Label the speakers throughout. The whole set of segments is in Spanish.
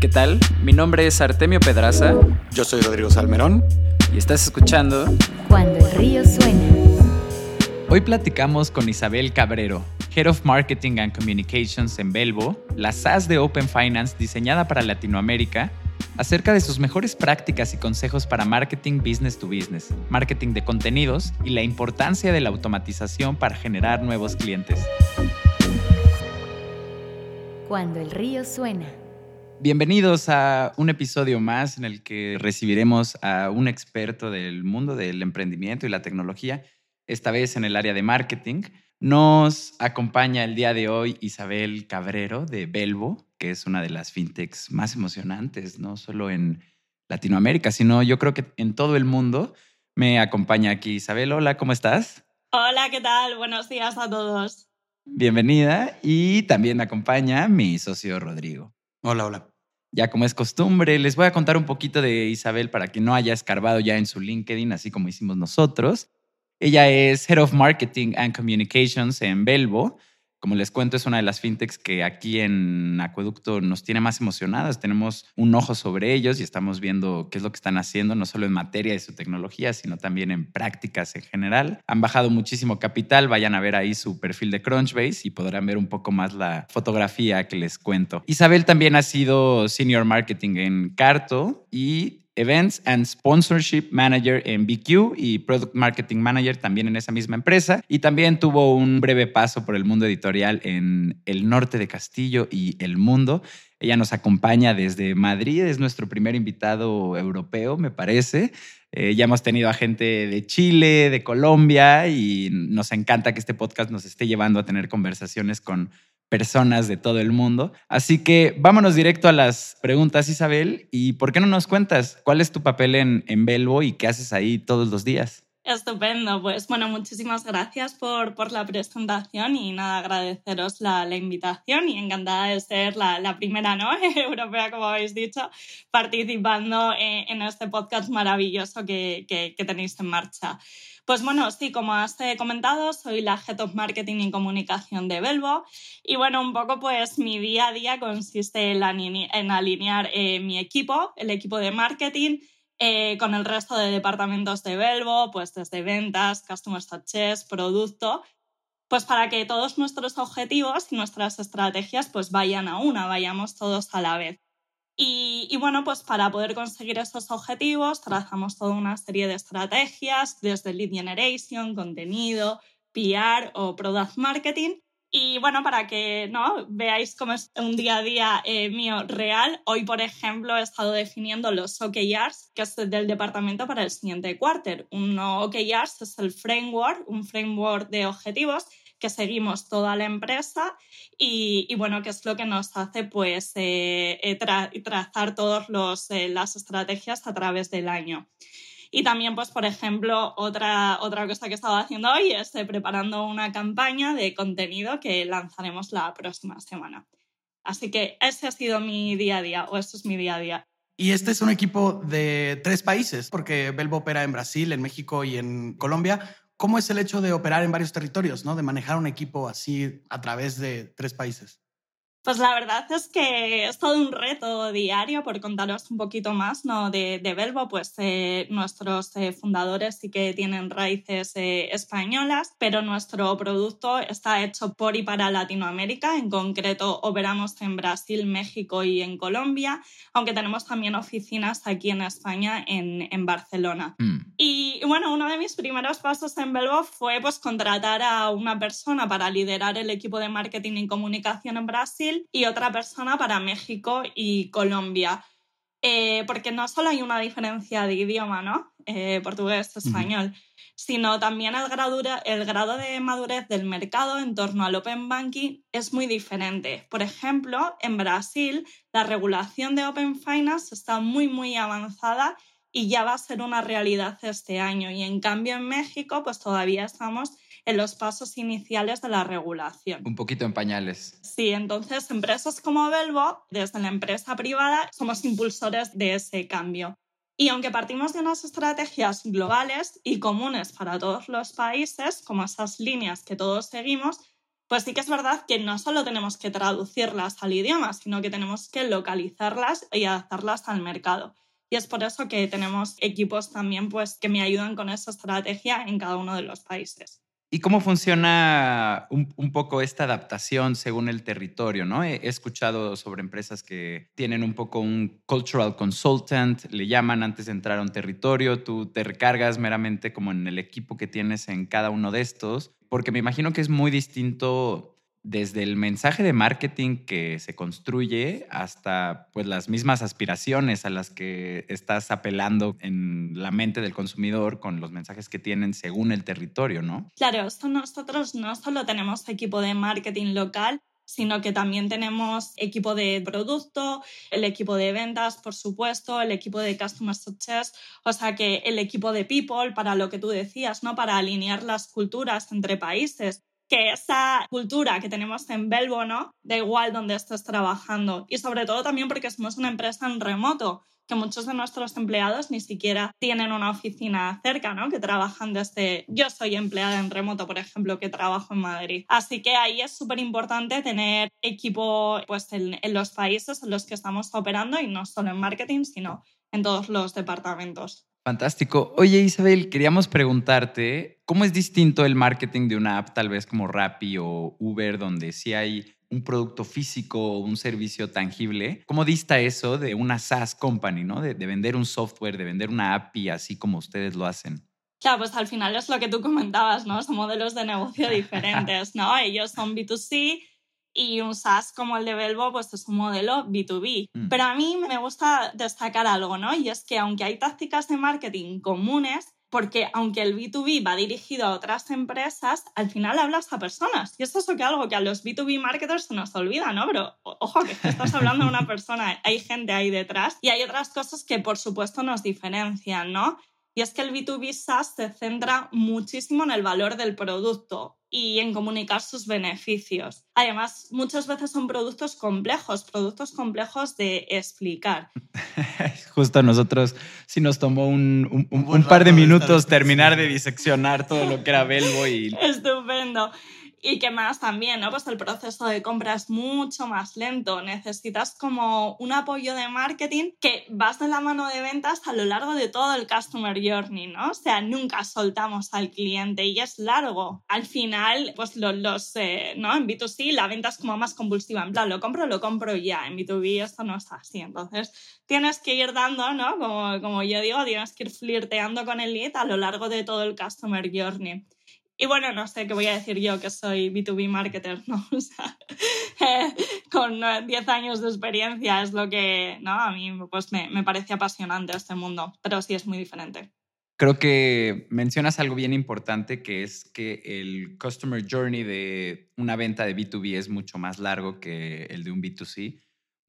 Speaker 1: ¿Qué tal? Mi nombre es Artemio Pedraza.
Speaker 2: Yo soy Rodrigo Salmerón.
Speaker 1: Y estás escuchando
Speaker 3: Cuando el río suena.
Speaker 1: Hoy platicamos con Isabel Cabrero, Head of Marketing and Communications en Belvo, la SaaS de Open Finance diseñada para Latinoamérica, acerca de sus mejores prácticas y consejos para marketing business to business, marketing de contenidos y la importancia de la automatización para generar nuevos clientes.
Speaker 3: Cuando el río suena.
Speaker 1: Bienvenidos a un episodio más en el que recibiremos a un experto del mundo del emprendimiento y la tecnología, esta vez en el área de marketing. Nos acompaña el día de hoy Isabel Cabrero de Belvo, que es una de las fintechs más emocionantes, no solo en Latinoamérica, sino yo creo que en todo el mundo. Me acompaña aquí Isabel. Hola, ¿cómo estás?
Speaker 4: Hola, ¿qué tal? Buenos días a todos.
Speaker 1: Bienvenida. Y también me acompaña mi socio Rodrigo.
Speaker 2: Hola, hola.
Speaker 1: Ya como es costumbre, les voy a contar un poquito de Isabel para que no haya escarbado ya en su LinkedIn, así como hicimos nosotros. Ella es Head of Marketing and Communications en Belvo. Como les cuento, es una de las fintechs que aquí en Acueducto nos tiene más emocionadas. Tenemos un ojo sobre ellos y estamos viendo qué es lo que están haciendo, no solo en materia de su tecnología, sino también en prácticas en general. Han bajado muchísimo capital. Vayan a ver ahí su perfil de Crunchbase y podrán ver un poco más la fotografía que les cuento. Isabel también ha sido Senior Marketing en Carto y Events and Sponsorship Manager en BQ y Product Marketing Manager también en esa misma empresa. Y también tuvo un breve paso por el mundo editorial en el norte de Castillo y El Mundo. Ella nos acompaña desde Madrid, es nuestro primer invitado europeo, me parece. Eh, ya hemos tenido a gente de Chile, de Colombia y nos encanta que este podcast nos esté llevando a tener conversaciones con personas de todo el mundo. Así que vámonos directo a las preguntas, Isabel. ¿Y por qué no nos cuentas cuál es tu papel en, en Belvo y qué haces ahí todos los días?
Speaker 4: Estupendo, pues bueno, muchísimas gracias por, por la presentación y nada, agradeceros la, la invitación y encantada de ser la, la, primera ¿no? europea, como habéis dicho, participando en, en este podcast maravilloso que, que tenéis en marcha. Pues bueno, sí, como has comentado, soy la Head of Marketing y Comunicación de Belvo y bueno, un poco pues mi día a día consiste en, en alinear eh, mi equipo, el equipo de marketing, eh, con el resto de departamentos de Belvo, pues desde ventas, Customer Success, producto, pues para que todos nuestros objetivos y nuestras estrategias pues vayan a una, vayamos todos a la vez. Y, y, bueno, pues para poder conseguir estos objetivos trazamos toda una serie de estrategias, desde lead generation, contenido, PR o product marketing. Y bueno, para que ¿no? veáis cómo es un día a día eh, mío real, hoy, por ejemplo, he estado definiendo los OKRs, que es del departamento para el siguiente quarter. Un OKRs es el framework, un framework de objetivos que seguimos toda la empresa y, bueno, que es lo que nos hace pues eh, tra trazar todas eh, las estrategias a través del año. Y también, pues, por ejemplo, otra, otra cosa que he estado haciendo hoy es eh, preparando una campaña de contenido que lanzaremos la próxima semana. Así que ese ha sido mi día a día, o esto es mi día a día.
Speaker 2: Y este es un equipo de tres países, porque Belvo opera en Brasil, en México y en Colombia. ¿Cómo es el hecho de operar en varios territorios, ¿no? de manejar un equipo así a través de tres países?
Speaker 4: Pues la verdad es que es todo un reto diario, por contaros un poquito más ¿no? de, de pues eh, nuestros eh, fundadores sí que tienen raíces eh, españolas, pero nuestro producto está hecho por y para Latinoamérica, en concreto operamos en Brasil, México y en Colombia, aunque tenemos también oficinas aquí en España, en, en Barcelona. Mm. Y, bueno, uno de mis primeros pasos en Belvo fue pues contratar a una persona para liderar el equipo de marketing y comunicación en Brasil y otra persona para México y Colombia. Eh, porque no solo hay una diferencia de idioma, ¿no? Eh, portugués, español, uh -huh. sino también el grado, el grado de madurez del mercado en torno al Open Banking es muy diferente. Por ejemplo, en Brasil, la regulación de Open Finance está muy, muy avanzada y ya va a ser una realidad este año. Y en cambio, en México, pues todavía estamos en los pasos iniciales de la regulación.
Speaker 1: Un poquito en pañales.
Speaker 4: Sí, entonces empresas como Belvo, desde la empresa privada, somos impulsores de ese cambio. Y aunque partimos de unas estrategias globales y comunes para todos los países, como esas líneas que todos seguimos, pues sí que es verdad que no solo tenemos que traducirlas al idioma, sino que tenemos que localizarlas y adaptarlas al mercado. Y es por eso que tenemos equipos también pues, que me ayudan con esa estrategia en cada uno de los países.
Speaker 1: ¿Y cómo funciona un, poco esta adaptación según el territorio? ¿no? He, escuchado sobre empresas que tienen un poco un cultural consultant, le llaman antes de entrar a un territorio, tú te recargas meramente como en el equipo que tienes en cada uno de estos, porque me imagino que es muy distinto desde el mensaje de marketing que se construye hasta pues las mismas aspiraciones a las que estás apelando en la mente del consumidor con los mensajes que tienen según el territorio, ¿no?
Speaker 4: Claro, esto nosotros no solo tenemos equipo de marketing local, sino que también tenemos equipo de producto, el equipo de ventas, por supuesto, el equipo de Customer Success, o sea que el equipo de People, para lo que tú decías, ¿no? Para alinear las culturas entre países que esa cultura que tenemos en Belbo, ¿no? Da igual donde estés trabajando. Y sobre todo también porque somos una empresa en remoto, que muchos de nuestros empleados ni siquiera tienen una oficina cerca, ¿no? Que trabajan desde... Yo soy empleada en remoto, por ejemplo, que trabajo en Madrid. Así que ahí es súper importante tener equipo pues, en, en los países en los que estamos operando y no solo en marketing, sino en todos los departamentos.
Speaker 1: Fantástico. Oye, Isabel, queríamos preguntarte, ¿cómo es distinto el marketing de una app tal vez como Rappi o Uber, donde sí hay un producto físico o un servicio tangible? ¿Cómo dista eso de una SaaS company, ¿no? De, de vender un software, de vender una API así como ustedes lo hacen.
Speaker 4: Claro, pues al final es lo que tú comentabas, ¿no? Son modelos de negocio diferentes, ¿no? Ellos son B2C, y un SaaS como el de Belbo pues es un modelo B2B. Mm. Pero a mí me gusta destacar algo, ¿no? Y es que aunque hay tácticas de marketing comunes, porque aunque el B2B va dirigido a otras empresas, al final hablas a personas. Y esto es algo que a los B2B marketers se nos olvida, ¿no? Pero ojo, que estás hablando de una persona, hay gente ahí detrás y hay otras cosas que por supuesto nos diferencian, ¿no? Y es que el B2B SaaS se centra muchísimo en el valor del producto y en comunicar sus beneficios. Además, muchas veces son productos complejos, productos complejos de explicar.
Speaker 1: Justo a nosotros sí nos tomó un, un par de minutos terminar de diseccionar todo lo que era Belbo y...
Speaker 4: Estupendo. Y que más también, ¿no? Pues el proceso de compra es mucho más lento. Necesitas como un apoyo de marketing que vas de la mano de ventas a lo largo de todo el customer journey, ¿no? O sea, nunca soltamos al cliente y es largo. Al final, pues los, los eh, ¿no? En B2C la venta es como más convulsiva. En plan, lo compro, lo compro ya. En B2B esto no es así. Entonces, tienes que ir dando, ¿no? Como, como yo digo, tienes que ir flirteando con el lead a lo largo de todo el customer journey. Y bueno, no sé qué voy a decir yo que soy B2B marketer, ¿no? O sea, con 10 años de experiencia es lo que, ¿no? A mí pues me, me parece apasionante este mundo, pero sí es muy diferente.
Speaker 1: Creo que mencionas algo bien importante, que es que el customer journey de una venta de B2B es mucho más largo que el de un B2C.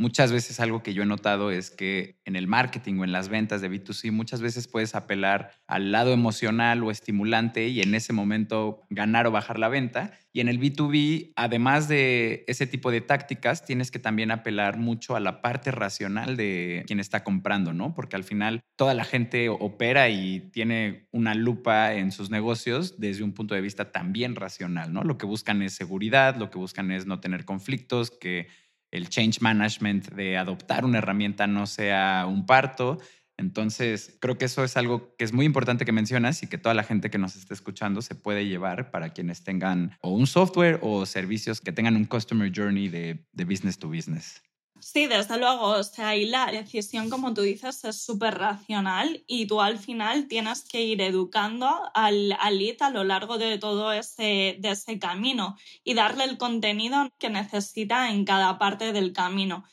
Speaker 1: Muchas veces algo que yo he notado es que en el marketing o en las ventas de B2C muchas veces puedes apelar al lado emocional o estimulante y en ese momento ganar o bajar la venta. Y en el B2B, además de ese tipo de tácticas, tienes que también apelar mucho a la parte racional de quien está comprando, ¿no? Porque al final toda la gente opera y tiene una lupa en sus negocios desde un punto de vista también racional, ¿no? Lo que buscan es seguridad, lo que buscan es no tener conflictos, que el change management de adoptar una herramienta no sea un parto. Entonces, creo que eso es algo que es muy importante que mencionas y que toda la gente que nos esté escuchando se puede llevar para quienes tengan o un software o servicios que tengan un customer journey de, de business to business.
Speaker 4: Sí, desde luego. O sea, ahí la decisión, como tú dices, es súper racional y tú al final tienes que ir educando al, al lead a lo largo de todo ese, de ese camino y darle el contenido que necesita en cada parte del camino.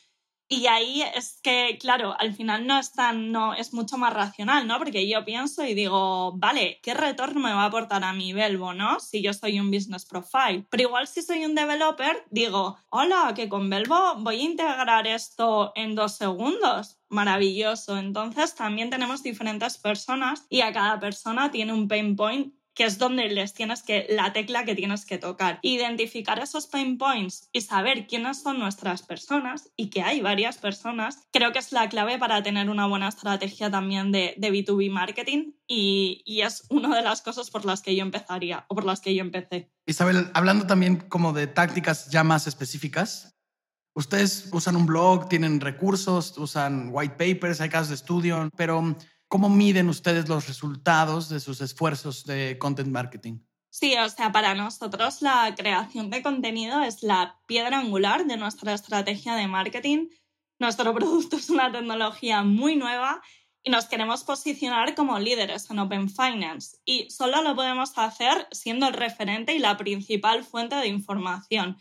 Speaker 4: Y ahí es que, claro, al final no es tan, no, es mucho más racional, ¿no? Porque yo pienso y digo, vale, ¿qué retorno me va a aportar a mi Belbo, ¿no? Si yo soy un business profile. Pero igual si soy un developer, digo, hola, que con Belbo voy a integrar esto en dos segundos. Maravilloso. Entonces también tenemos diferentes personas y a cada persona tiene un pain point que es donde les tienes que, la tecla que tienes que tocar. Identificar esos pain points y saber quiénes son nuestras personas y que hay varias personas, creo que es la clave para tener una buena estrategia también de, de B2B marketing y, y es una de las cosas por las que yo empezaría o por las que yo empecé.
Speaker 2: Isabel, hablando también como de tácticas ya más específicas, ustedes usan un blog, tienen recursos, usan white papers, hay casos de estudio, pero ¿Cómo miden ustedes los resultados de sus esfuerzos de content marketing?
Speaker 4: Sí, o sea, para nosotros la creación de contenido es la piedra angular de nuestra estrategia de marketing. Nuestro producto es una tecnología muy nueva y nos queremos posicionar como líderes en Open Finance. Y solo lo podemos hacer siendo el referente y la principal fuente de información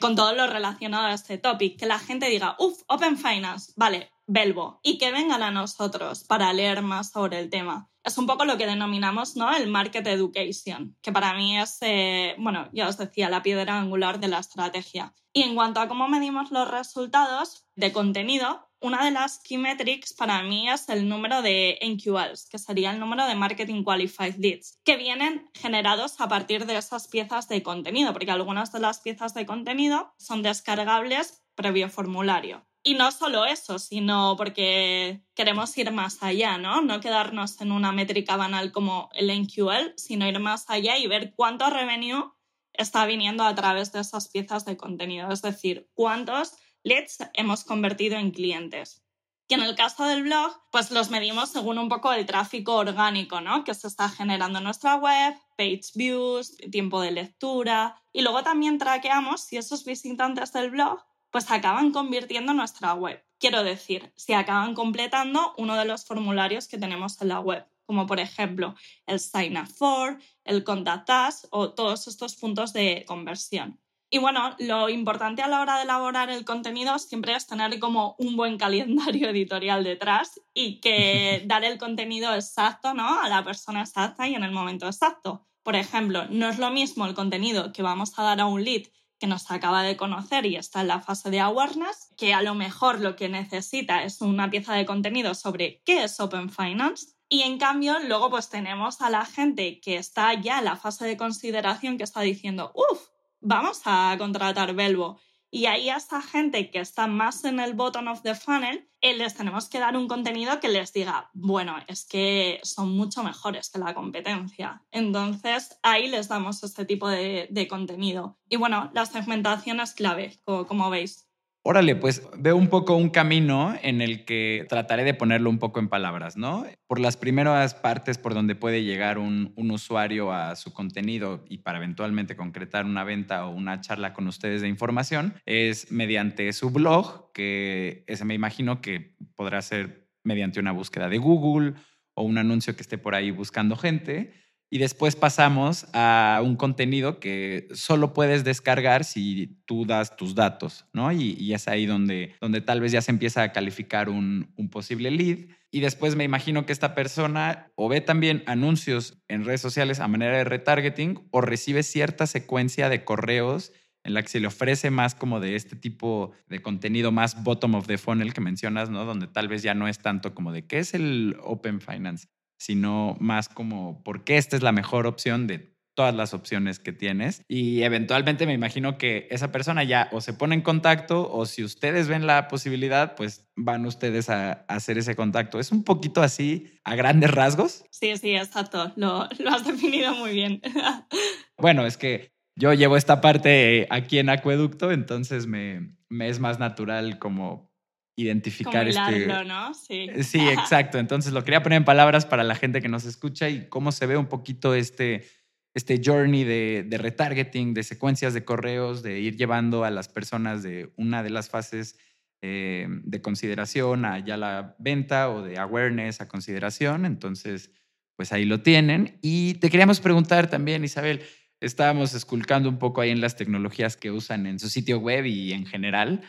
Speaker 4: con todo lo relacionado a este topic. Que la gente diga, uff, Open Finance, vale, Belbo y que vengan a nosotros para leer más sobre el tema. Es un poco lo que denominamos ¿no? el market education, que para mí es, eh, bueno, ya os decía, la piedra angular de la estrategia. Y en cuanto a cómo medimos los resultados de contenido, una de las key metrics para mí es el número de NQLs, que sería el número de Marketing Qualified Leads, que vienen generados a partir de esas piezas de contenido, porque algunas de las piezas de contenido son descargables previo formulario. Y no solo eso, sino porque queremos ir más allá, ¿no? No quedarnos en una métrica banal como el NQL, sino ir más allá y ver cuánto revenue está viniendo a través de esas piezas de contenido, es decir, cuántos leads hemos convertido en clientes. Y en el caso del blog, pues los medimos según un poco el tráfico orgánico, ¿no? Que se está generando en nuestra web, page views, tiempo de lectura. Y luego también traqueamos si esos visitantes del blog pues acaban convirtiendo nuestra web. Quiero decir, si acaban completando uno de los formularios que tenemos en la web, como por ejemplo el Sign Up For, el Contact Us o todos estos puntos de conversión. Y bueno, lo importante a la hora de elaborar el contenido siempre es tener como un buen calendario editorial detrás y que dar el contenido exacto ¿no? a la persona exacta y en el momento exacto. Por ejemplo, no es lo mismo el contenido que vamos a dar a un lead que nos acaba de conocer y está en la fase de awareness, que a lo mejor lo que necesita es una pieza de contenido sobre qué es Open Finance. Y en cambio, luego pues tenemos a la gente que está ya en la fase de consideración que está diciendo, uff, vamos a contratar Belvo. Y ahí a esta gente que está más en el bottom of the funnel, eh, les tenemos que dar un contenido que les diga, bueno, es que son mucho mejores que la competencia. Entonces ahí les damos este tipo de, de contenido. Y bueno, la segmentación es clave, como veis.
Speaker 1: Órale, pues veo un poco un camino en el que trataré de ponerlo un poco en palabras, ¿no? Por las primeras partes por donde puede llegar un, usuario a su contenido y para eventualmente concretar una venta o una charla con ustedes de información, es mediante su blog, que ese me imagino que podrá ser mediante una búsqueda de Google o un anuncio que esté por ahí buscando gente y después pasamos a un contenido que solo puedes descargar si tú das tus datos, ¿no? Y, es ahí donde, donde tal vez ya se empieza a calificar un, un posible lead. Y después me imagino que esta persona o ve también anuncios en redes sociales a manera de retargeting o recibe cierta secuencia de correos en la que se le ofrece más como de este tipo de contenido más bottom of the funnel que mencionas, ¿no? Donde tal vez ya no es tanto como de qué es el Open Finance, sino más como por qué esta es la mejor opción de todas las opciones que tienes. Y eventualmente me imagino que esa persona ya o se pone en contacto o si ustedes ven la posibilidad, pues van ustedes a, hacer ese contacto. Es un poquito así a grandes rasgos.
Speaker 4: Sí, sí, exacto. Lo, lo has definido muy bien.
Speaker 1: bueno, es que yo llevo esta parte aquí en Acueducto, entonces me, me es más natural como identificar
Speaker 4: este. ¿no? Sí.
Speaker 1: Eh, sí, exacto. Entonces lo quería poner en palabras para la gente que nos escucha y cómo se ve un poquito este, este journey de, de retargeting, de secuencias de correos, de ir llevando a las personas de una de las fases eh, de consideración a ya la venta o de awareness a consideración. Entonces, pues ahí lo tienen. Y te queríamos preguntar también, Isabel, estábamos esculcando un poco ahí en las tecnologías que usan en su sitio web y en general.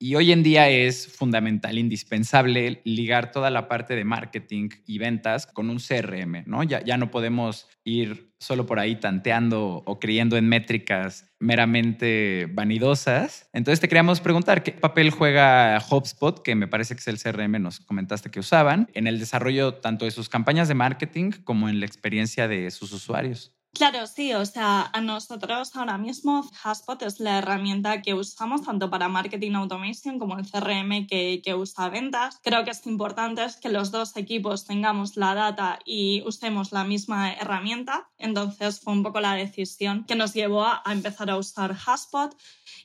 Speaker 1: Y hoy en día es fundamental, indispensable ligar toda la parte de marketing y ventas con un CRM, ¿no? Ya, no podemos ir solo por ahí tanteando o creyendo en métricas meramente vanidosas. Entonces te queríamos preguntar, ¿qué papel juega HubSpot, que me parece que es el CRM, nos comentaste que usaban, en el desarrollo tanto de sus campañas de marketing como en la experiencia de sus usuarios?
Speaker 4: Claro, sí, o sea, a nosotros ahora mismo Haspot es la herramienta que usamos tanto para marketing automation como el CRM que, que usa ventas. Creo que es importante que los dos equipos tengamos la data y usemos la misma herramienta. Entonces fue un poco la decisión que nos llevó a, empezar a usar Haspot.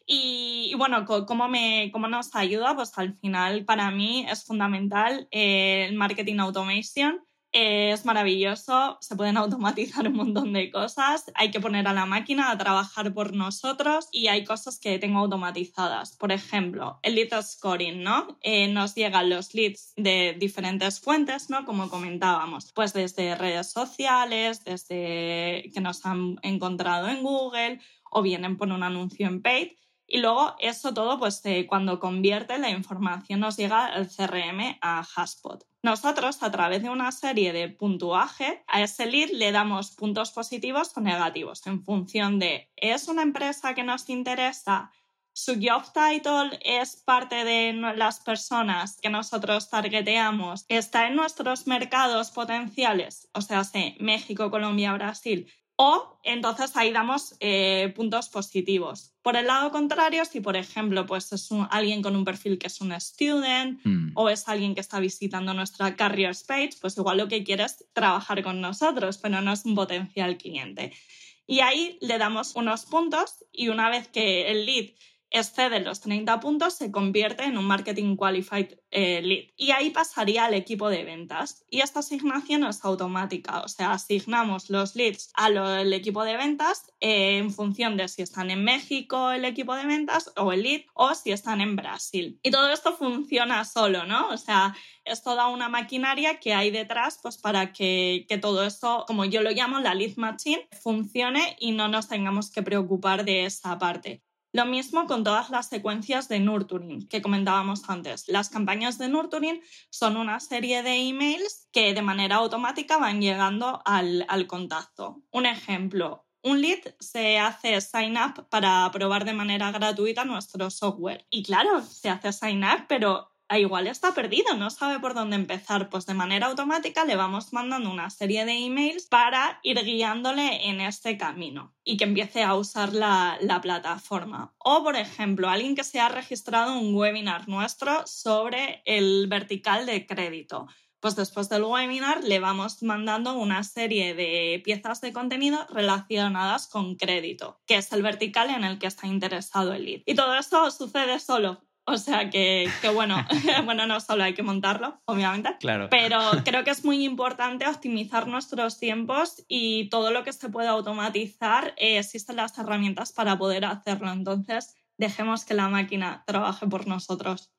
Speaker 4: Y, bueno, ¿cómo, me, ¿cómo nos ayuda? Pues al final para mí es fundamental eh, el marketing automation es maravilloso, se pueden automatizar un montón de cosas, hay que poner a la máquina a trabajar por nosotros y hay cosas que tengo automatizadas. Por ejemplo, el lead scoring, ¿no? Eh, nos llegan los leads de diferentes fuentes, ¿no? Como comentábamos, pues desde redes sociales, desde que nos han encontrado en Google o vienen por un anuncio en paid y luego eso todo, pues cuando convierte la información nos llega al CRM a Haspot. Nosotros, a través de una serie de puntuaje, a ese lead le damos puntos positivos o negativos en función de, ¿es una empresa que nos interesa? su job title es parte de las personas que nosotros targeteamos, está en nuestros mercados potenciales, o sea, México, Colombia, Brasil, o entonces ahí damos eh, puntos positivos. Por el lado contrario, si por ejemplo pues es alguien con un perfil que es un student hmm. o es alguien que está visitando nuestra career page, pues igual lo que quiere es trabajar con nosotros, pero no es un potencial cliente. Y ahí le damos unos puntos y una vez que el lead excede los 30 puntos, se convierte en un Marketing Qualified eh, Lead. Y ahí pasaría al equipo de ventas. Y esta asignación es automática, o sea, asignamos los leads al equipo de ventas eh, en función de si están en México el equipo de ventas o el lead o si están en Brasil. Y todo esto funciona solo, ¿no? O sea, es toda una maquinaria que hay detrás pues para que, que todo esto, como yo lo llamo, la lead machine, funcione y no nos tengamos que preocupar de esa parte. Lo mismo con todas las secuencias de nurturing que comentábamos antes. Las campañas de nurturing son una serie de emails que de manera automática van llegando al, al contacto. Un ejemplo, un lead se hace sign up para probar de manera gratuita nuestro software. Y claro, se hace sign up, pero igual está perdido, no sabe por dónde empezar, pues de manera automática le vamos mandando una serie de emails para ir guiándole en este camino y que empiece a usar la, la plataforma. O, por ejemplo, alguien que se ha registrado un webinar nuestro sobre el vertical de crédito pues después del webinar le vamos mandando una serie de piezas de contenido relacionadas con crédito, que es el vertical en el que está interesado el lead. Y todo esto sucede solo o sea que, bueno, bueno, no solo hay que montarlo, obviamente.
Speaker 1: Claro.
Speaker 4: Pero creo que es muy importante optimizar nuestros tiempos y todo lo que se pueda automatizar, eh, existen las herramientas para poder hacerlo. Entonces, dejemos que la máquina trabaje por nosotros.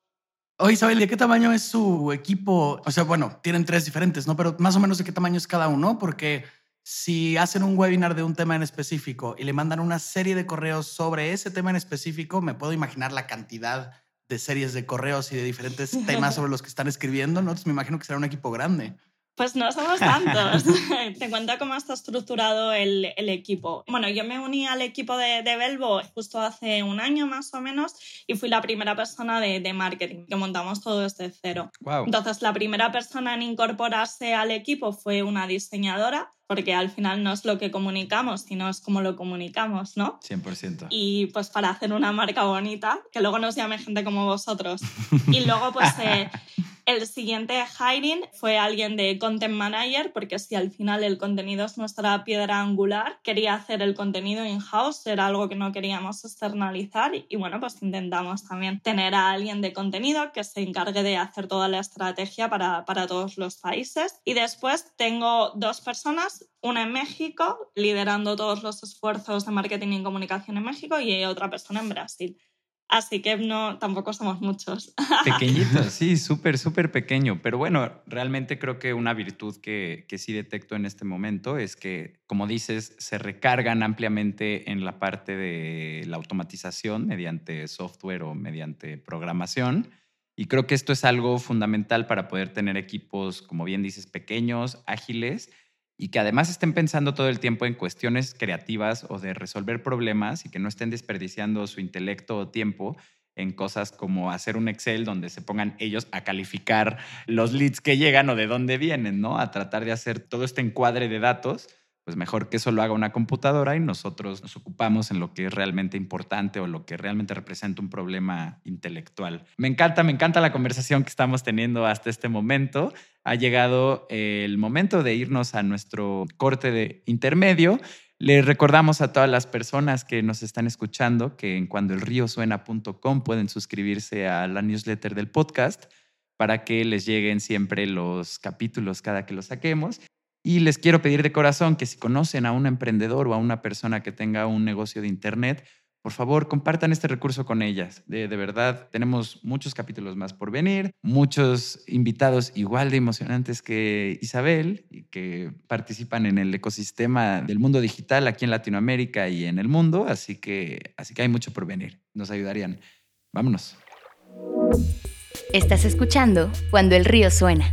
Speaker 2: Oye, Isabel, ¿de qué tamaño es su equipo? O sea, bueno, tienen tres diferentes, ¿no? Pero más o menos de qué tamaño es cada uno, porque si hacen un webinar de un tema en específico y le mandan una serie de correos sobre ese tema en específico, me puedo imaginar la cantidad de series de correos y de diferentes temas sobre los que están escribiendo, ¿no? Entonces me imagino que será un equipo grande.
Speaker 4: Pues no somos tantos. Te cuento cómo está estructurado el, el, equipo. Bueno, yo me uní al equipo de, de, Belvo justo hace un año más o menos y fui la primera persona de, de marketing, que montamos todo desde cero. Entonces, la primera persona en incorporarse al equipo fue una diseñadora porque al final no es lo que comunicamos, sino es cómo lo comunicamos, ¿no?
Speaker 1: 100%.
Speaker 4: Y pues para hacer una marca bonita, que luego nos llame gente como vosotros. Y luego pues eh, el siguiente hiring fue alguien de content manager, porque si al final el contenido es nuestra piedra angular, quería hacer el contenido in-house, era algo que no queríamos externalizar y bueno, pues intentamos también tener a alguien de contenido que se encargue de hacer toda la estrategia para, para todos los países. Y después tengo dos personas, una en México, liderando todos los esfuerzos de marketing y comunicación en México y otra persona en Brasil. Así que no, tampoco somos muchos.
Speaker 1: Pequeñitos, sí, súper, súper pequeño. Pero bueno, realmente creo que una virtud que, que sí detecto en este momento es que, como dices, se recargan ampliamente en la parte de la automatización mediante software o mediante programación. Y creo que esto es algo fundamental para poder tener equipos, como bien dices, pequeños, ágiles y que además estén pensando todo el tiempo en cuestiones creativas o de resolver problemas y que no estén desperdiciando su intelecto o tiempo en cosas como hacer un Excel donde se pongan ellos a calificar los leads que llegan o de dónde vienen, ¿no? A tratar de hacer todo este encuadre de datos pues mejor que eso lo haga una computadora y nosotros nos ocupamos en lo que es realmente importante o lo que realmente representa un problema intelectual. Me encanta, me encanta la conversación que estamos teniendo hasta este momento. Ha llegado el momento de irnos a nuestro corte de intermedio. Le recordamos a todas las personas que nos están escuchando que en cuandoelriosuena.com pueden suscribirse a la newsletter del podcast para que les lleguen siempre los capítulos cada que los saquemos. Y les quiero pedir de corazón que si conocen a un emprendedor o a una persona que tenga un negocio de Internet, por favor, compartan este recurso con ellas. De, verdad, tenemos muchos capítulos más por venir, muchos invitados igual de emocionantes que Isabel y que participan en el ecosistema del mundo digital aquí en Latinoamérica y en el mundo, así que, así que hay mucho por venir. Nos ayudarían. Vámonos.
Speaker 3: Estás escuchando Cuando el río suena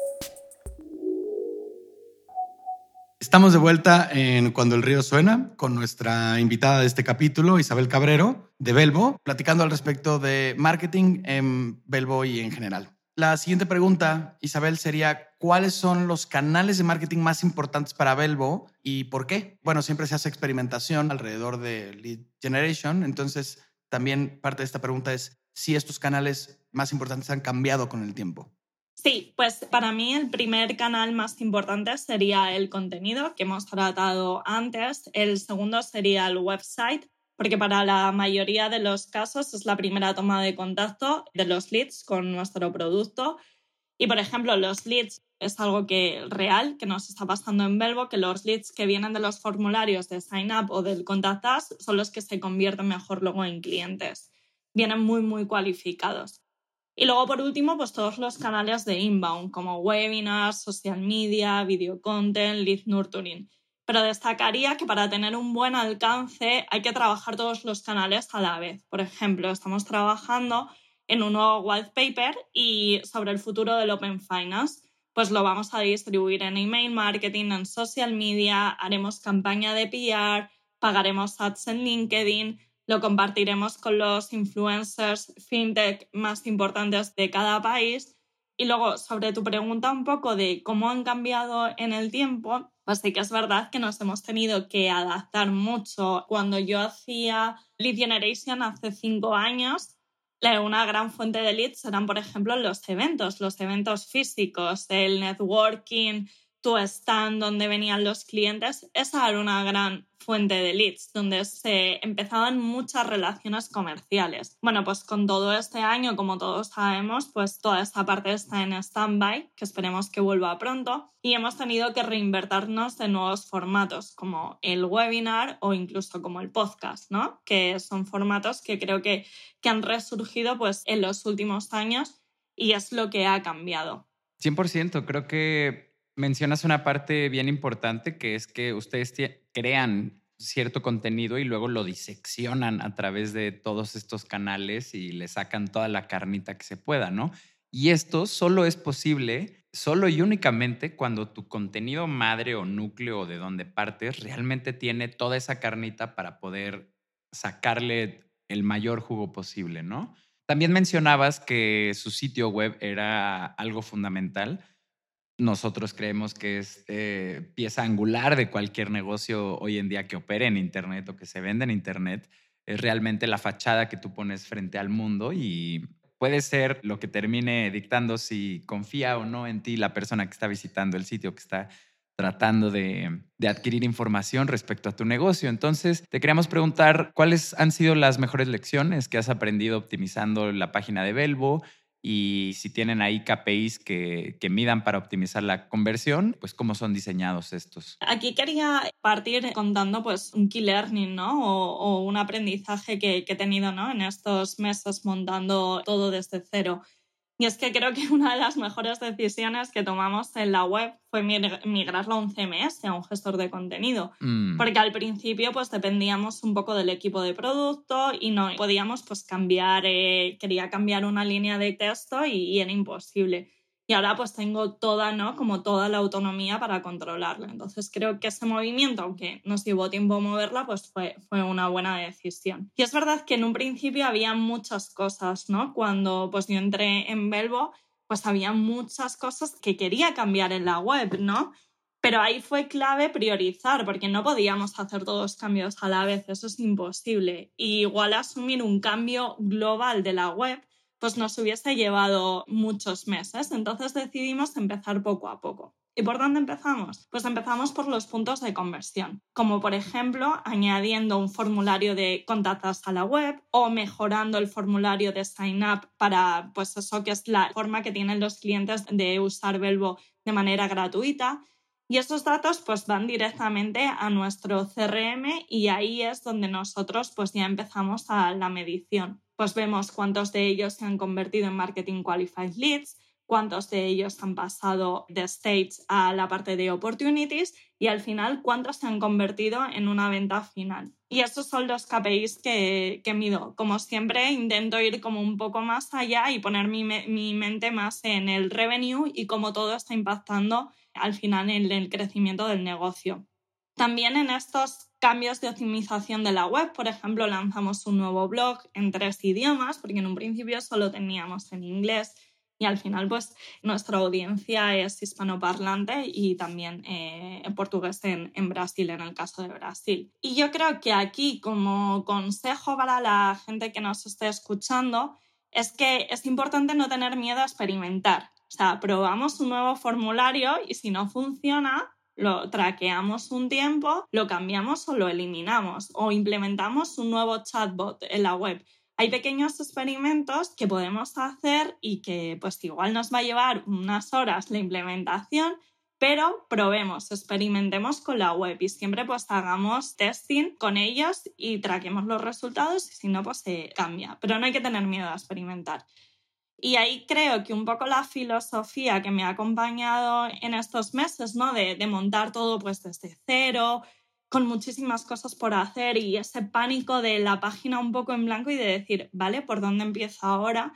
Speaker 2: Estamos de vuelta en Cuando el río suena con nuestra invitada de este capítulo, Isabel Cabrero, de Belbo, platicando al respecto de marketing en Belbo y en general. La siguiente pregunta, Isabel, sería ¿cuáles son los canales de marketing más importantes para Belbo y por qué? Bueno, siempre se hace experimentación alrededor de lead generation, entonces también parte de esta pregunta es si estos canales más importantes han cambiado con el tiempo.
Speaker 4: Sí, pues para mí el primer canal más importante sería el contenido que hemos tratado antes. El segundo sería el website, porque para la mayoría de los casos es la primera toma de contacto de los leads con nuestro producto. Y por ejemplo, los leads es algo que real, que nos está pasando en Belbo, que los leads que vienen de los formularios de Sign Up o del Contact Us son los que se convierten mejor luego en clientes. Vienen muy, muy cualificados. Y luego, por último, pues todos los canales de inbound, como webinars, social media, video content, lead nurturing. Pero destacaría que para tener un buen alcance hay que trabajar todos los canales a la vez. Por ejemplo, estamos trabajando en un nuevo white paper y sobre el futuro del Open Finance. Pues lo vamos a distribuir en email marketing, en social media, haremos campaña de PR, pagaremos ads en LinkedIn lo compartiremos con los influencers fintech más importantes de cada país. Y luego, sobre tu pregunta un poco de cómo han cambiado en el tiempo, pues sí que es verdad que nos hemos tenido que adaptar mucho. Cuando yo hacía Lead Generation hace cinco años, una gran fuente de leads eran, por ejemplo, los eventos, los eventos físicos, el networking, tu stand donde venían los clientes, esa era una gran fuente de leads, donde se empezaban muchas relaciones comerciales. Bueno, pues con todo este año, como todos sabemos, pues toda esta parte está en stand-by, que esperemos que vuelva pronto, y hemos tenido que reinvertirnos de nuevos formatos, como el webinar o incluso como el podcast, ¿no? Que son formatos que creo que, que han resurgido pues en los últimos años y es lo que ha cambiado.
Speaker 1: 100%, creo que mencionas una parte bien importante que es que ustedes crean cierto contenido y luego lo diseccionan a través de todos estos canales y le sacan toda la carnita que se pueda, ¿no? Y esto solo es posible, solo y únicamente cuando tu contenido madre o núcleo de donde partes realmente tiene toda esa carnita para poder sacarle el mayor jugo posible, ¿no? También mencionabas que su sitio web era algo fundamental nosotros creemos que es eh, pieza angular de cualquier negocio hoy en día que opere en Internet o que se vende en Internet. Es realmente la fachada que tú pones frente al mundo y puede ser lo que termine dictando si confía o no en ti la persona que está visitando el sitio, que está tratando de, adquirir información respecto a tu negocio. Entonces, te queríamos preguntar cuáles han sido las mejores lecciones que has aprendido optimizando la página de Belbo, y si tienen ahí KPIs que, que, midan para optimizar la conversión, pues cómo son diseñados estos.
Speaker 4: Aquí quería partir contando pues un key learning, ¿no? O, o un aprendizaje que, que, he tenido, ¿no? En estos meses montando todo desde cero. Y es que creo que una de las mejores decisiones que tomamos en la web fue migrarlo a un CMS, a un gestor de contenido. Mm. Porque al principio pues dependíamos un poco del equipo de producto y no podíamos pues cambiar, eh, quería cambiar una línea de texto y, y era imposible y ahora pues tengo toda, ¿no? Como toda la autonomía para controlarla. Entonces creo que ese movimiento, aunque nos llevó tiempo moverla, pues fue, fue una buena decisión. Y es verdad que en un principio había muchas cosas, ¿no? Cuando pues yo entré en Belbo, pues había muchas cosas que quería cambiar en la web, ¿no? Pero ahí fue clave priorizar, porque no podíamos hacer todos los cambios a la vez, eso es imposible. Y igual asumir un cambio global de la web pues nos hubiese llevado muchos meses. Entonces decidimos empezar poco a poco. ¿Y por dónde empezamos? Pues empezamos por los puntos de conversión, como por ejemplo añadiendo un formulario de contactos a la web o mejorando el formulario de sign up para, pues eso que es la forma que tienen los clientes de usar Velvo de manera gratuita. Y esos datos pues van directamente a nuestro CRM y ahí es donde nosotros pues ya empezamos a la medición pues vemos cuántos de ellos se han convertido en Marketing Qualified Leads, cuántos de ellos han pasado de States a la parte de Opportunities y al final cuántos se han convertido en una venta final. Y esos son los KPIs que, que mido. Como siempre, intento ir como un poco más allá y poner mi, mi mente más en el revenue y cómo todo está impactando al final en el crecimiento del negocio. También en estos cambios de optimización de la web, por ejemplo, lanzamos un nuevo blog en tres idiomas, porque en un principio solo teníamos en inglés y al final pues nuestra audiencia es hispanoparlante y también eh, portugués en, en, Brasil, en el caso de Brasil. Y yo creo que aquí como consejo para la gente que nos esté escuchando es que es importante no tener miedo a experimentar. O sea, probamos un nuevo formulario y si no funciona, lo traqueamos un tiempo, lo cambiamos o lo eliminamos o implementamos un nuevo chatbot en la web. Hay pequeños experimentos que podemos hacer y que pues igual nos va a llevar unas horas la implementación, pero probemos, experimentemos con la web y siempre pues hagamos testing con ellos y traquemos los resultados y si no pues se cambia. Pero no hay que tener miedo a experimentar. Y ahí creo que un poco la filosofía que me ha acompañado en estos meses, ¿no? De, de, montar todo pues desde cero, con muchísimas cosas por hacer y ese pánico de la página un poco en blanco y de decir, vale, ¿por dónde empiezo ahora?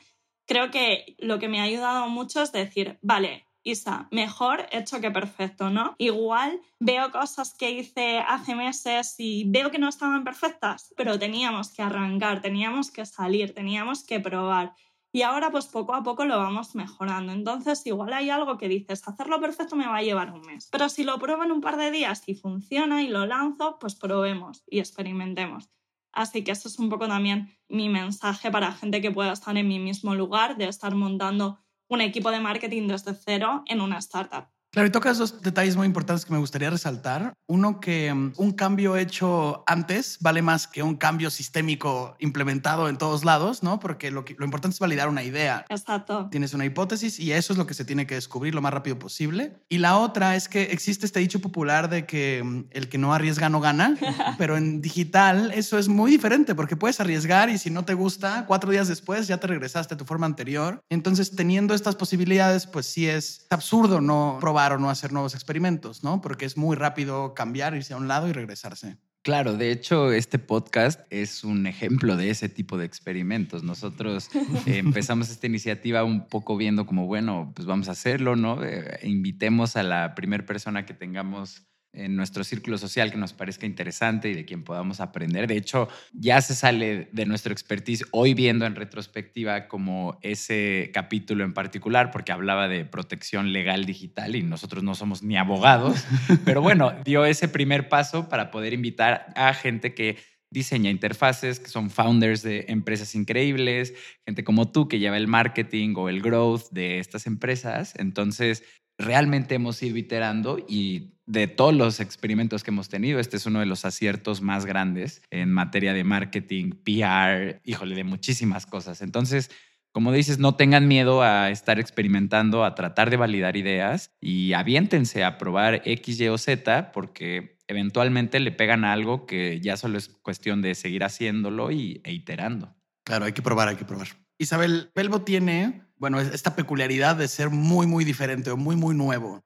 Speaker 4: Creo que lo que me ha ayudado mucho es decir, vale, Isa, mejor hecho que perfecto, ¿no? Igual veo cosas que hice hace meses y veo que no estaban perfectas, pero teníamos que arrancar, teníamos que salir, teníamos que probar y ahora pues poco a poco lo vamos mejorando. Entonces igual hay algo que dices, hacerlo perfecto me va a llevar un mes, pero si lo pruebo en un par de días y funciona y lo lanzo, pues probemos y experimentemos. Así que eso es un poco también mi mensaje para gente que pueda estar en mi mismo lugar, de estar montando un equipo de marketing desde cero en una startup.
Speaker 2: Claro, y tocas dos detalles muy importantes que me gustaría resaltar. Uno, que mm, un cambio hecho antes vale más que un cambio sistémico implementado en todos lados, ¿no? Porque lo, lo importante es validar una idea.
Speaker 4: Exacto.
Speaker 2: Tienes una hipótesis y eso es lo que se tiene que descubrir lo más rápido posible. Y la otra es que existe este dicho popular de que mm, el que no arriesga no gana, pero en digital eso es muy diferente porque puedes arriesgar y si no te gusta, cuatro días después ya te regresaste a tu forma anterior. Entonces, teniendo estas posibilidades, pues sí es absurdo no probar o no hacer nuevos experimentos, ¿no? Porque es muy rápido cambiar, irse a un lado y regresarse.
Speaker 1: Claro, de hecho, este podcast es un ejemplo de ese tipo de experimentos. Nosotros eh, empezamos esta iniciativa un poco viendo como, bueno, pues vamos a hacerlo, ¿no? Eh, invitemos a la primera persona que tengamos en nuestro círculo social que nos parezca interesante y de quien podamos aprender. De hecho, ya se sale de nuestro expertise hoy viendo en retrospectiva como ese capítulo en particular, porque hablaba de protección legal digital y nosotros no somos ni abogados, pero bueno, dio ese primer paso para poder invitar a gente que diseña interfaces, que son founders de empresas increíbles, gente como tú que lleva el marketing o el growth de estas empresas. Entonces, realmente hemos ido iterando y de todos los experimentos que hemos tenido, este es uno de los aciertos más grandes en materia de marketing, PR, híjole, de muchísimas cosas. Entonces, como dices, no tengan miedo a estar experimentando, a tratar de validar ideas y aviéntense a probar X, Y o Z porque eventualmente le pegan a algo que ya solo es cuestión de seguir haciéndolo y, e iterando.
Speaker 2: Claro, hay que probar, hay que probar. Isabel, Pelvo tiene bueno, esta peculiaridad de ser muy, muy diferente o muy, muy nuevo.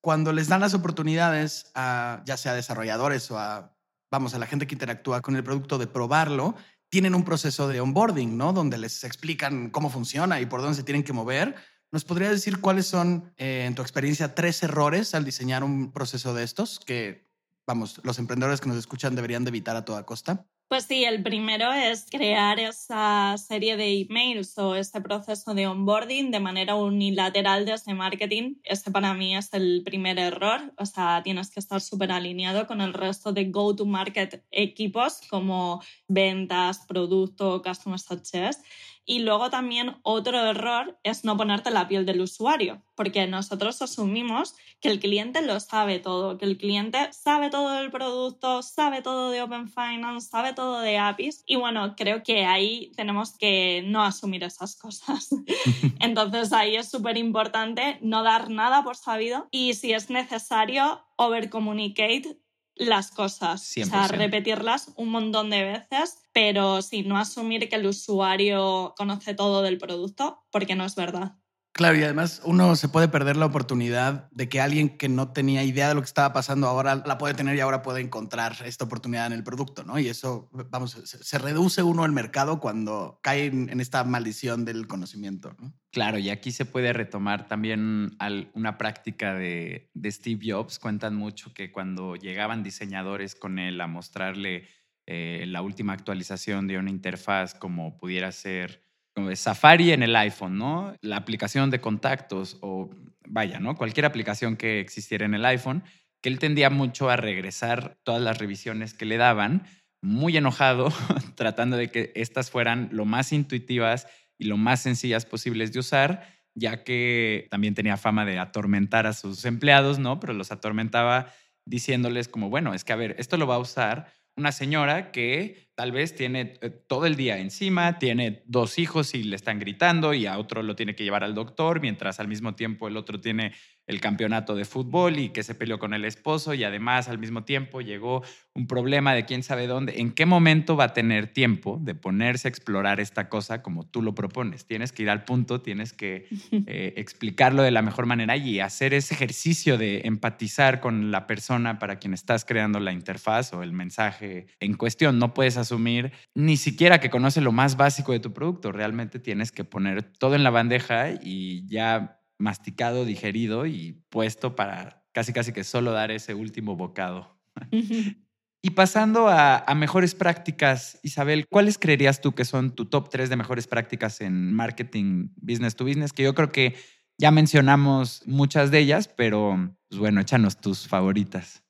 Speaker 2: Cuando les dan las oportunidades a ya sea desarrolladores o a, vamos, a la gente que interactúa con el producto de probarlo, tienen un proceso de onboarding, ¿no? Donde les explican cómo funciona y por dónde se tienen que mover. ¿Nos podría decir cuáles son, eh, en tu experiencia, tres errores al diseñar un proceso de estos que, vamos, los emprendedores que nos escuchan deberían de evitar a toda costa?
Speaker 4: Pues sí, el primero es crear esa serie de emails o este proceso de onboarding de manera unilateral desde marketing. Ese para mí es el primer error. O sea, tienes que estar súper alineado con el resto de go-to-market equipos como ventas, producto, customer success. Y luego también otro error es no ponerte la piel del usuario, porque nosotros asumimos que el cliente lo sabe todo, que el cliente sabe todo del producto, sabe todo de Open Finance, sabe todo de APIs. Y bueno, creo que ahí tenemos que no asumir esas cosas. Entonces ahí es súper importante no dar nada por sabido y si es necesario, overcommunicate las cosas, o sea, repetirlas un montón de veces, pero sin no asumir que el usuario conoce todo del producto, porque no es verdad.
Speaker 2: Claro, y además uno se puede perder la oportunidad de que alguien que no tenía idea de lo que estaba pasando ahora la puede tener y ahora puede encontrar esta oportunidad en el producto, ¿no? Y eso, vamos, se, reduce uno el mercado cuando cae en, esta maldición del conocimiento, ¿no?
Speaker 1: Claro, y aquí se puede retomar también una práctica de, Steve Jobs. Cuentan mucho que cuando llegaban diseñadores con él a mostrarle eh, la última actualización de una interfaz como pudiera ser Safari en el iPhone, ¿no? La aplicación de contactos o vaya, ¿no? Cualquier aplicación que existiera en el iPhone, que él tendía mucho a regresar todas las revisiones que le daban, muy enojado, tratando de que estas fueran lo más intuitivas y lo más sencillas posibles de usar, ya que también tenía fama de atormentar a sus empleados, ¿no? Pero los atormentaba diciéndoles como, bueno, es que a ver, esto lo va a usar una señora que tal vez tiene eh, todo el día encima, tiene dos hijos y le están gritando y a otro lo tiene que llevar al doctor, mientras al mismo tiempo el otro tiene el campeonato de fútbol y que se peleó con el esposo y además al mismo tiempo llegó un problema de quién sabe dónde. ¿En qué momento va a tener tiempo de ponerse a explorar esta cosa como tú lo propones? Tienes que ir al punto, tienes que eh, explicarlo de la mejor manera y hacer ese ejercicio de empatizar con la persona para quien estás creando la interfaz o el mensaje en cuestión. No puedes asumir ni siquiera que conoce lo más básico de tu producto. Realmente tienes que poner todo en la bandeja y ya masticado, digerido y puesto para casi casi que solo dar ese último bocado. y pasando a, mejores prácticas, Isabel, ¿cuáles creerías tú que son tu top tres de mejores prácticas en marketing business to business? Que yo creo que ya mencionamos muchas de ellas, pero pues bueno, échanos tus favoritas.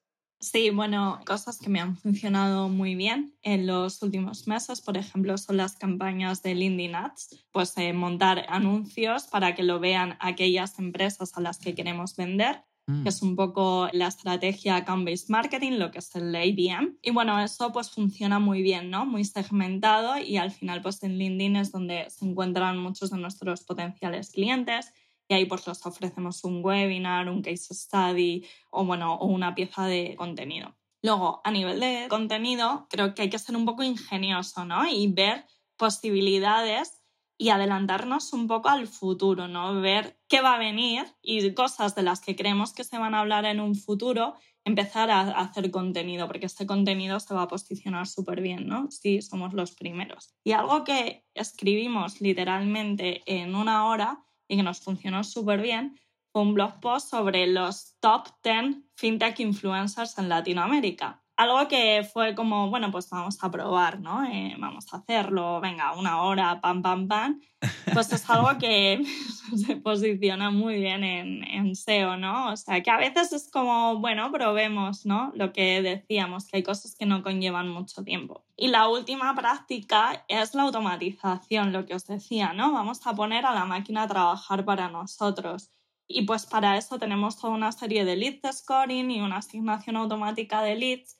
Speaker 4: Sí, bueno, cosas que me han funcionado muy bien en los últimos meses, por ejemplo, son las campañas de LinkedIn Ads, pues eh, montar anuncios para que lo vean aquellas empresas a las que queremos vender que mm. es un poco la estrategia account-based marketing, lo que es el ABM. Y bueno, eso pues funciona muy bien, ¿no? Muy segmentado y al final pues en LinkedIn es donde se encuentran muchos de nuestros potenciales clientes y ahí pues los ofrecemos un webinar, un case study o bueno, o una pieza de contenido. Luego, a nivel de contenido, creo que hay que ser un poco ingenioso, ¿no? Y ver posibilidades y adelantarnos un poco al futuro, ¿no? Ver qué va a venir y cosas de las que creemos que se van a hablar en un futuro, empezar a hacer contenido, porque este contenido se va a posicionar súper bien, ¿no? Si somos los primeros. Y algo que escribimos literalmente en una hora y que nos funcionó súper bien, fue un blog post sobre los top 10 fintech influencers en Latinoamérica. Algo que fue como, bueno, pues vamos a probar, ¿no? Eh, vamos a hacerlo, venga, una hora, pam, pam, pam. Pues es algo que se posiciona muy bien en, en SEO, ¿no? O sea, que a veces es como, bueno, probemos, ¿no? Lo que decíamos, que hay cosas que no conllevan mucho tiempo. Y la última práctica es la automatización, lo que os decía, ¿no? Vamos a poner a la máquina a trabajar para nosotros. Y pues para eso tenemos toda una serie de lead scoring y una asignación automática de leads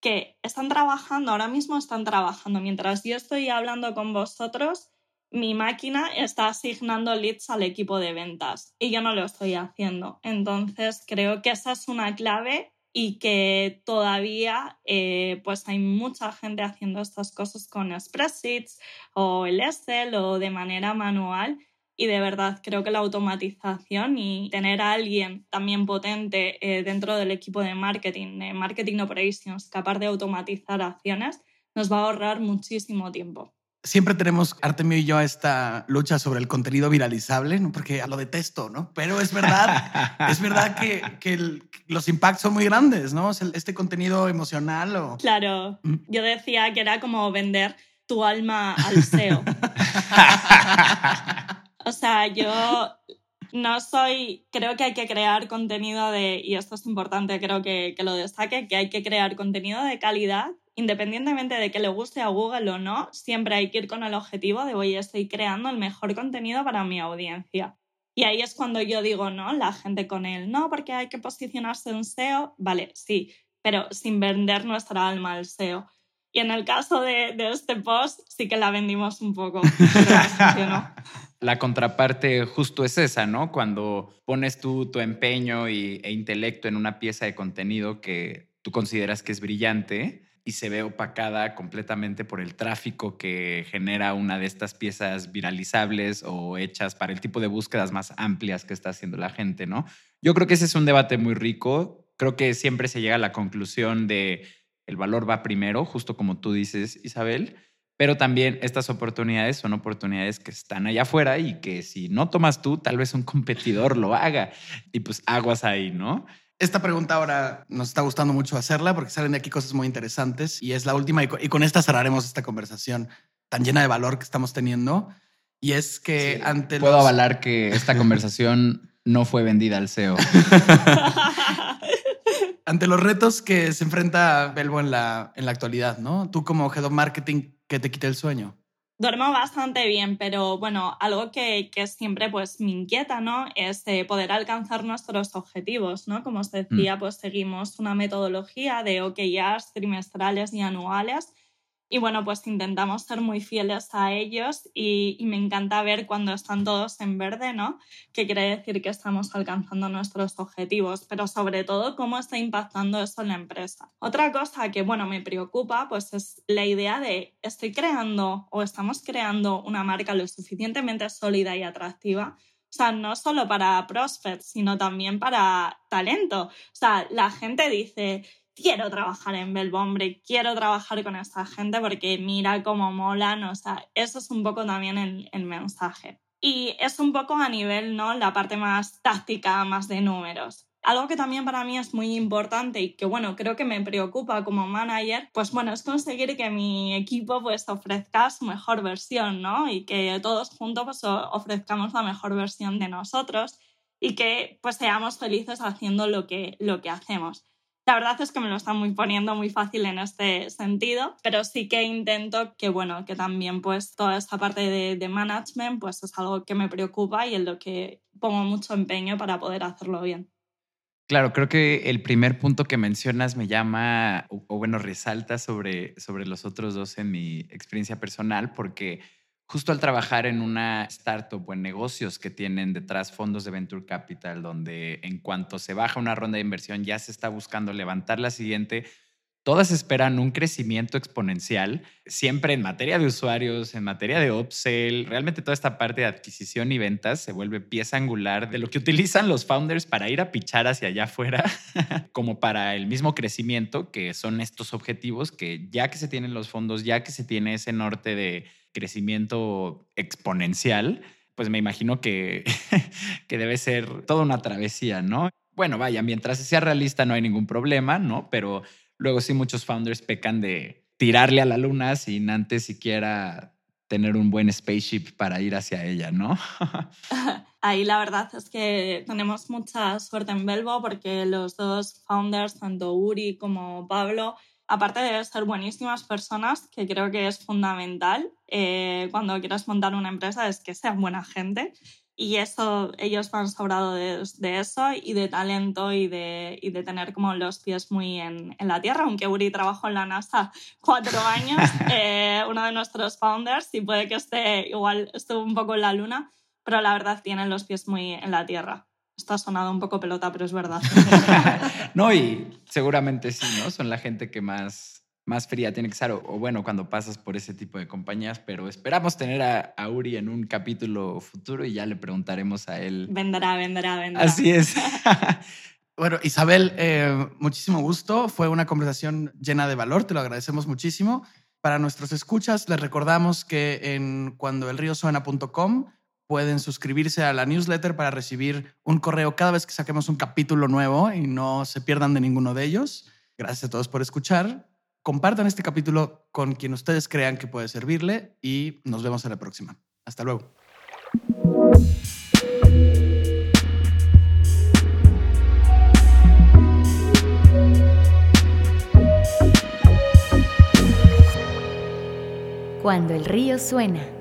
Speaker 4: que están trabajando, ahora mismo están trabajando. Mientras yo estoy hablando con vosotros, mi máquina está asignando leads al equipo de ventas y yo no lo estoy haciendo. Entonces creo que esa es una clave y que todavía eh, pues hay mucha gente haciendo estas cosas con spreadsheets o el Excel o de manera manual y de verdad creo que la automatización y tener a alguien también potente eh, dentro del equipo de marketing, de marketing operations, capaz de automatizar acciones, nos va a ahorrar muchísimo tiempo.
Speaker 2: Siempre tenemos, Artemio y yo, esta lucha sobre el contenido viralizable, ¿no? porque lo detesto, ¿no? Pero es verdad, es verdad que, que los impactos son muy grandes, ¿no? Este contenido emocional o...
Speaker 4: Claro, mm. yo decía que era como vender tu alma al SEO. O sea, yo no soy, creo que hay que crear contenido de, y esto es importante, creo que, que, lo destaque, que hay que crear contenido de calidad, independientemente de que le guste a Google o no, siempre hay que ir con el objetivo de, voy, estoy creando el mejor contenido para mi audiencia. Y ahí es cuando yo digo, no, la gente con él, no, porque hay que posicionarse en SEO, vale, sí, pero sin vender nuestra alma al SEO. Y en el caso de, de este post, sí que la vendimos un poco, pero
Speaker 1: la contraparte justo es esa, ¿no? Cuando pones tú tu empeño y, e intelecto en una pieza de contenido que tú consideras que es brillante y se ve opacada completamente por el tráfico que genera una de estas piezas viralizables o hechas para el tipo de búsquedas más amplias que está haciendo la gente, ¿no? Yo creo que ese es un debate muy rico. Creo que siempre se llega a la conclusión de el valor va primero, justo como tú dices, Isabel pero también estas oportunidades son oportunidades que están allá afuera y que si no tomas tú, tal vez un competidor lo haga y pues aguas ahí, ¿no?
Speaker 2: Esta pregunta ahora nos está gustando mucho hacerla porque salen de aquí cosas muy interesantes y es la última y con esta cerraremos esta conversación tan llena de valor que estamos teniendo. Y es que ante
Speaker 1: Puedo avalar que esta conversación no fue vendida al SEO.
Speaker 2: ante los retos que se enfrenta Belbo en la, en la actualidad, ¿no? Tú como Head of Marketing, que te quite el sueño?
Speaker 4: Duermo bastante bien, pero bueno, algo que, que siempre pues me inquieta, ¿no? Es eh, poder alcanzar nuestros objetivos, ¿no? Como os decía, mm. pues seguimos una metodología de OKRs trimestrales y anuales y bueno, pues intentamos ser muy fieles a ellos y, me encanta ver cuando están todos en verde, ¿no? Que quiere decir que estamos alcanzando nuestros objetivos, pero sobre todo cómo está impactando eso en la empresa. Otra cosa que, bueno, me preocupa, pues es la idea de estoy creando o estamos creando una marca lo suficientemente sólida y atractiva o sea, no solo para prospects, sino también para talento. O sea, la gente dice, quiero trabajar en Belbombre, quiero trabajar con esta gente porque mira cómo molan, o sea, eso es un poco también el, el, mensaje. Y es un poco a nivel, ¿no? La parte más táctica, más de números. Algo que también para mí es muy importante y que, bueno, creo que me preocupa como manager, pues bueno, es conseguir que mi equipo pues ofrezca su mejor versión, ¿no? Y que todos juntos pues ofrezcamos la mejor versión de nosotros y que pues seamos felices haciendo lo que, lo que hacemos. La verdad es que me lo están muy poniendo muy fácil en este sentido, pero sí que intento que, bueno, que también pues toda esta parte de, management pues es algo que me preocupa y en lo que pongo mucho empeño para poder hacerlo bien.
Speaker 1: Claro, creo que el primer punto que mencionas me llama, o, o, bueno, resalta sobre, sobre los otros dos en mi experiencia personal, porque justo al trabajar en una startup o en negocios que tienen detrás fondos de venture capital, donde en cuanto se baja una ronda de inversión ya se está buscando levantar la siguiente, todas esperan un crecimiento exponencial, siempre en materia de usuarios, en materia de upsell, realmente toda esta parte de adquisición y ventas se vuelve pieza angular de lo que utilizan los founders para ir a pichar hacia allá afuera, como para el mismo crecimiento, que son estos objetivos que ya que se tienen los fondos, ya que se tiene ese norte de crecimiento exponencial, pues me imagino que, que debe ser toda una travesía, ¿no? Bueno, vaya, mientras sea realista no hay ningún problema, ¿no? Pero luego sí muchos founders pecan de tirarle a la luna sin antes siquiera tener un buen spaceship para ir hacia ella, ¿no?
Speaker 4: Ahí la verdad es que tenemos mucha suerte en Belbo porque los dos founders, tanto Uri como Pablo, aparte de ser buenísimas personas, que creo que es fundamental eh, cuando quieras montar una empresa, es que sean buena gente. Y eso, ellos van sobrado de, de, eso y de talento y de, y de, tener como los pies muy en, en, la tierra. Aunque Uri trabajó en la NASA cuatro años, eh, uno de nuestros founders, y puede que esté igual, estuvo un poco en la luna, pero la verdad tienen los pies muy en la tierra. Está sonado un poco pelota, pero es verdad.
Speaker 1: no, y seguramente sí, ¿no? Son la gente que más más fría tiene que ser, o, bueno, cuando pasas por ese tipo de compañías, pero esperamos tener a, a, Uri en un capítulo futuro y ya le preguntaremos a él.
Speaker 4: Vendrá, vendrá, vendrá.
Speaker 1: Así es.
Speaker 2: bueno, Isabel, eh, muchísimo gusto. Fue una conversación llena de valor, te lo agradecemos muchísimo. Para nuestros escuchas, les recordamos que en cuandoelriosuena.com pueden suscribirse a la newsletter para recibir un correo cada vez que saquemos un capítulo nuevo y no se pierdan de ninguno de ellos. Gracias a todos por escuchar. Compartan este capítulo con quien ustedes crean que puede servirle y nos vemos en la próxima. Hasta luego.
Speaker 3: Cuando el río suena.